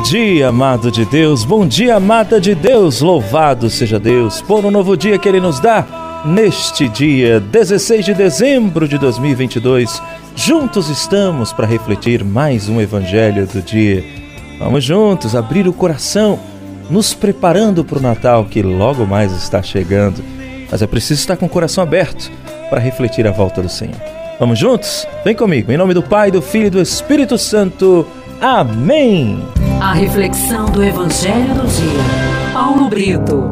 Bom dia, amado de Deus, bom dia, amada de Deus, louvado seja Deus por um novo dia que Ele nos dá. Neste dia, 16 de dezembro de 2022, juntos estamos para refletir mais um Evangelho do dia. Vamos juntos abrir o coração, nos preparando para o Natal que logo mais está chegando. Mas é preciso estar com o coração aberto para refletir a volta do Senhor. Vamos juntos? Vem comigo, em nome do Pai, do Filho e do Espírito Santo. Amém. A reflexão do Evangelho do Dia. Paulo Brito.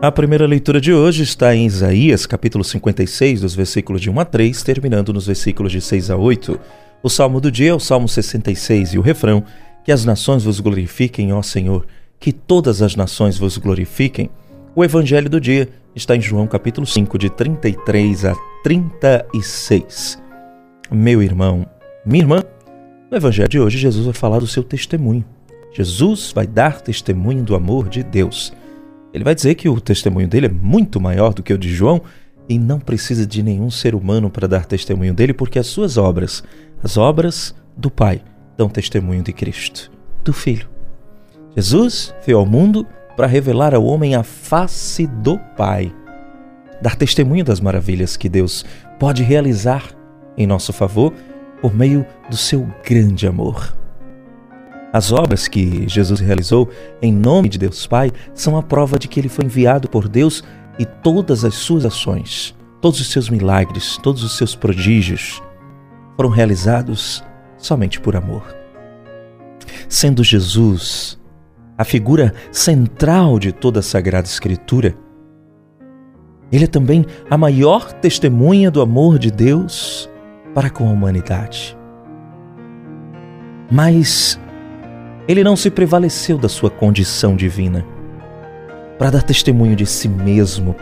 A primeira leitura de hoje está em Isaías, capítulo 56, dos versículos de 1 a 3, terminando nos versículos de 6 a 8. O salmo do dia é o Salmo 66 e o refrão: Que as nações vos glorifiquem, ó Senhor, que todas as nações vos glorifiquem. O evangelho do dia está em João capítulo 5, de 33 a 36. Meu irmão, minha irmã, no evangelho de hoje Jesus vai falar do seu testemunho. Jesus vai dar testemunho do amor de Deus. Ele vai dizer que o testemunho dele é muito maior do que o de João e não precisa de nenhum ser humano para dar testemunho dele, porque as suas obras, as obras do Pai, dão testemunho de Cristo, do Filho. Jesus veio ao mundo para revelar ao homem a face do Pai, dar testemunho das maravilhas que Deus pode realizar em nosso favor por meio do seu grande amor. As obras que Jesus realizou em nome de Deus Pai são a prova de que ele foi enviado por Deus e todas as suas ações, todos os seus milagres, todos os seus prodígios foram realizados somente por amor. Sendo Jesus a figura central de toda a Sagrada Escritura, ele é também a maior testemunha do amor de Deus para com a humanidade. Mas ele não se prevaleceu da sua condição divina para dar testemunho de si mesmo.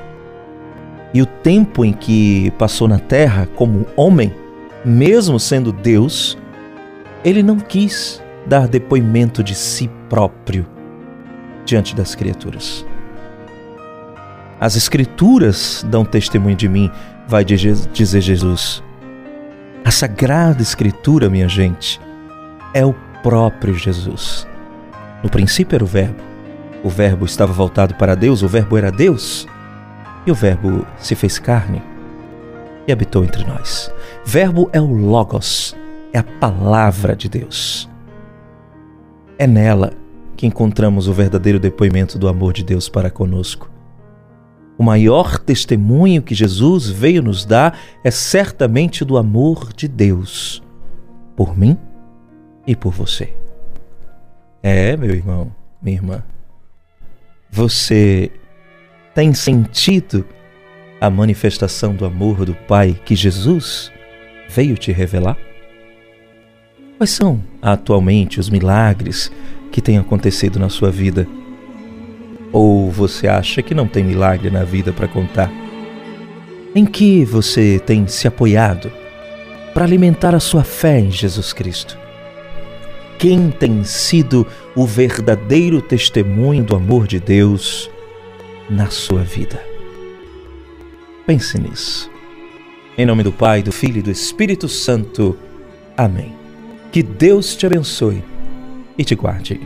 E o tempo em que passou na terra como homem, mesmo sendo Deus, ele não quis dar depoimento de si próprio diante das criaturas. As Escrituras dão testemunho de mim, vai dizer Jesus. A Sagrada Escritura, minha gente, é o próprio Jesus. No princípio era o Verbo. O Verbo estava voltado para Deus, o Verbo era Deus. E o Verbo se fez carne e habitou entre nós. Verbo é o Logos, é a palavra de Deus. É nela que encontramos o verdadeiro depoimento do amor de Deus para conosco. O maior testemunho que Jesus veio nos dar é certamente do amor de Deus por mim e por você. É, meu irmão, minha irmã. Você tem sentido a manifestação do amor do Pai que Jesus veio te revelar? Quais são atualmente os milagres que têm acontecido na sua vida? Ou você acha que não tem milagre na vida para contar? Em que você tem se apoiado para alimentar a sua fé em Jesus Cristo? quem tem sido o verdadeiro testemunho do amor de Deus na sua vida. Pense nisso. Em nome do Pai, do Filho e do Espírito Santo. Amém. Que Deus te abençoe e te guarde.